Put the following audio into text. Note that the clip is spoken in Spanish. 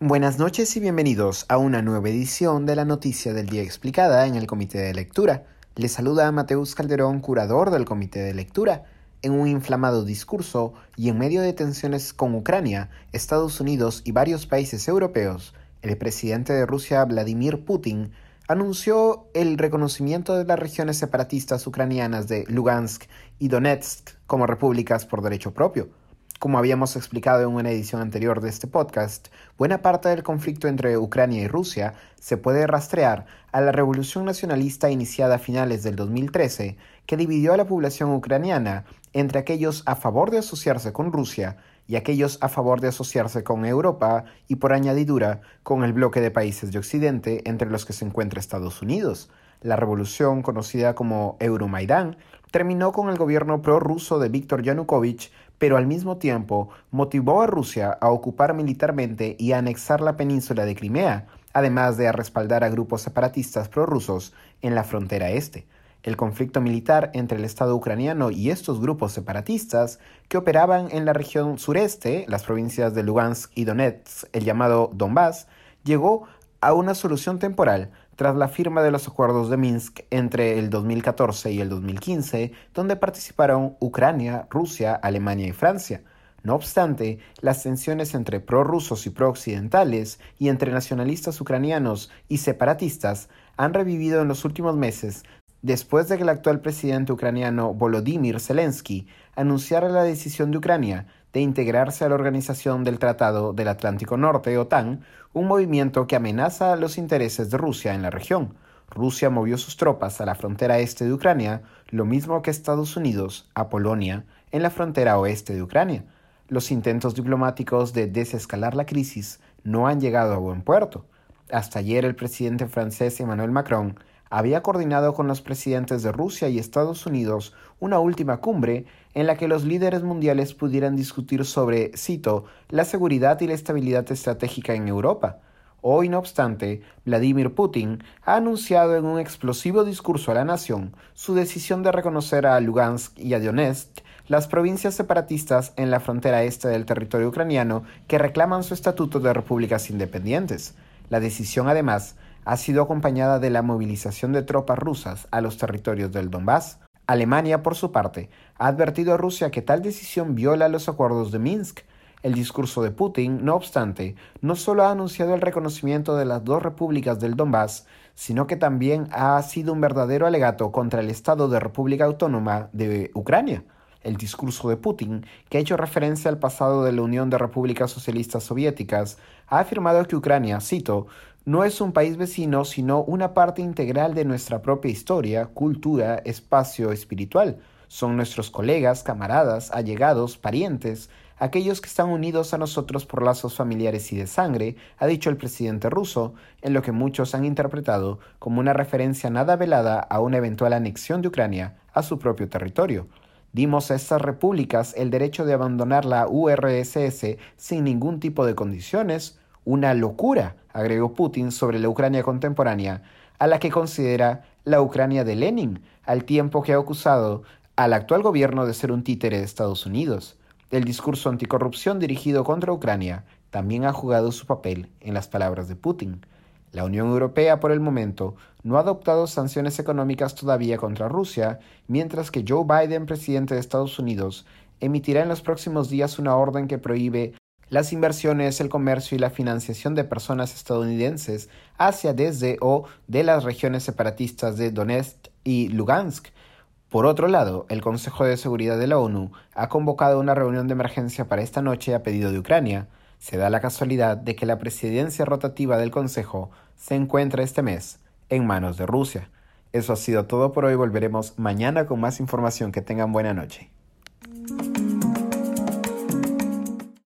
Buenas noches y bienvenidos a una nueva edición de la Noticia del Día Explicada en el Comité de Lectura. Les saluda Mateus Calderón, curador del Comité de Lectura. En un inflamado discurso y en medio de tensiones con Ucrania, Estados Unidos y varios países europeos, el presidente de Rusia, Vladimir Putin, anunció el reconocimiento de las regiones separatistas ucranianas de Lugansk y Donetsk como repúblicas por derecho propio. Como habíamos explicado en una edición anterior de este podcast, buena parte del conflicto entre Ucrania y Rusia se puede rastrear a la revolución nacionalista iniciada a finales del 2013, que dividió a la población ucraniana entre aquellos a favor de asociarse con Rusia y aquellos a favor de asociarse con Europa y por añadidura con el bloque de países de Occidente entre los que se encuentra Estados Unidos. La revolución, conocida como Euromaidán, terminó con el gobierno prorruso de Víctor Yanukovych pero al mismo tiempo motivó a Rusia a ocupar militarmente y a anexar la península de Crimea, además de a respaldar a grupos separatistas prorrusos en la frontera este. El conflicto militar entre el Estado ucraniano y estos grupos separatistas que operaban en la región sureste, las provincias de Lugansk y Donetsk, el llamado Donbass, llegó a una solución temporal tras la firma de los acuerdos de Minsk entre el 2014 y el 2015, donde participaron Ucrania, Rusia, Alemania y Francia. No obstante, las tensiones entre prorrusos y prooccidentales y entre nacionalistas ucranianos y separatistas han revivido en los últimos meses después de que el actual presidente ucraniano Volodymyr Zelensky anunciara la decisión de Ucrania de integrarse a la Organización del Tratado del Atlántico Norte, OTAN, un movimiento que amenaza los intereses de Rusia en la región. Rusia movió sus tropas a la frontera este de Ucrania, lo mismo que Estados Unidos a Polonia, en la frontera oeste de Ucrania. Los intentos diplomáticos de desescalar la crisis no han llegado a buen puerto. Hasta ayer el presidente francés Emmanuel Macron había coordinado con los presidentes de Rusia y Estados Unidos una última cumbre en la que los líderes mundiales pudieran discutir sobre, cito, la seguridad y la estabilidad estratégica en Europa. Hoy, no obstante, Vladimir Putin ha anunciado en un explosivo discurso a la nación su decisión de reconocer a Lugansk y a Donetsk, las provincias separatistas en la frontera este del territorio ucraniano que reclaman su estatuto de repúblicas independientes. La decisión, además, ha sido acompañada de la movilización de tropas rusas a los territorios del Donbass. Alemania, por su parte, ha advertido a Rusia que tal decisión viola los acuerdos de Minsk. El discurso de Putin, no obstante, no solo ha anunciado el reconocimiento de las dos repúblicas del Donbass, sino que también ha sido un verdadero alegato contra el Estado de República Autónoma de Ucrania. El discurso de Putin, que ha hecho referencia al pasado de la Unión de Repúblicas Socialistas Soviéticas, ha afirmado que Ucrania, cito, no es un país vecino, sino una parte integral de nuestra propia historia, cultura, espacio espiritual. Son nuestros colegas, camaradas, allegados, parientes, aquellos que están unidos a nosotros por lazos familiares y de sangre, ha dicho el presidente ruso, en lo que muchos han interpretado como una referencia nada velada a una eventual anexión de Ucrania a su propio territorio. Dimos a estas repúblicas el derecho de abandonar la URSS sin ningún tipo de condiciones, una locura, agregó Putin sobre la Ucrania contemporánea, a la que considera la Ucrania de Lenin, al tiempo que ha acusado al actual gobierno de ser un títere de Estados Unidos. El discurso anticorrupción dirigido contra Ucrania también ha jugado su papel en las palabras de Putin. La Unión Europea, por el momento, no ha adoptado sanciones económicas todavía contra Rusia, mientras que Joe Biden, presidente de Estados Unidos, emitirá en los próximos días una orden que prohíbe las inversiones, el comercio y la financiación de personas estadounidenses hacia desde o de las regiones separatistas de Donetsk y Lugansk. Por otro lado, el Consejo de Seguridad de la ONU ha convocado una reunión de emergencia para esta noche a pedido de Ucrania. Se da la casualidad de que la presidencia rotativa del Consejo se encuentra este mes en manos de Rusia. Eso ha sido todo por hoy. Volveremos mañana con más información. Que tengan buena noche.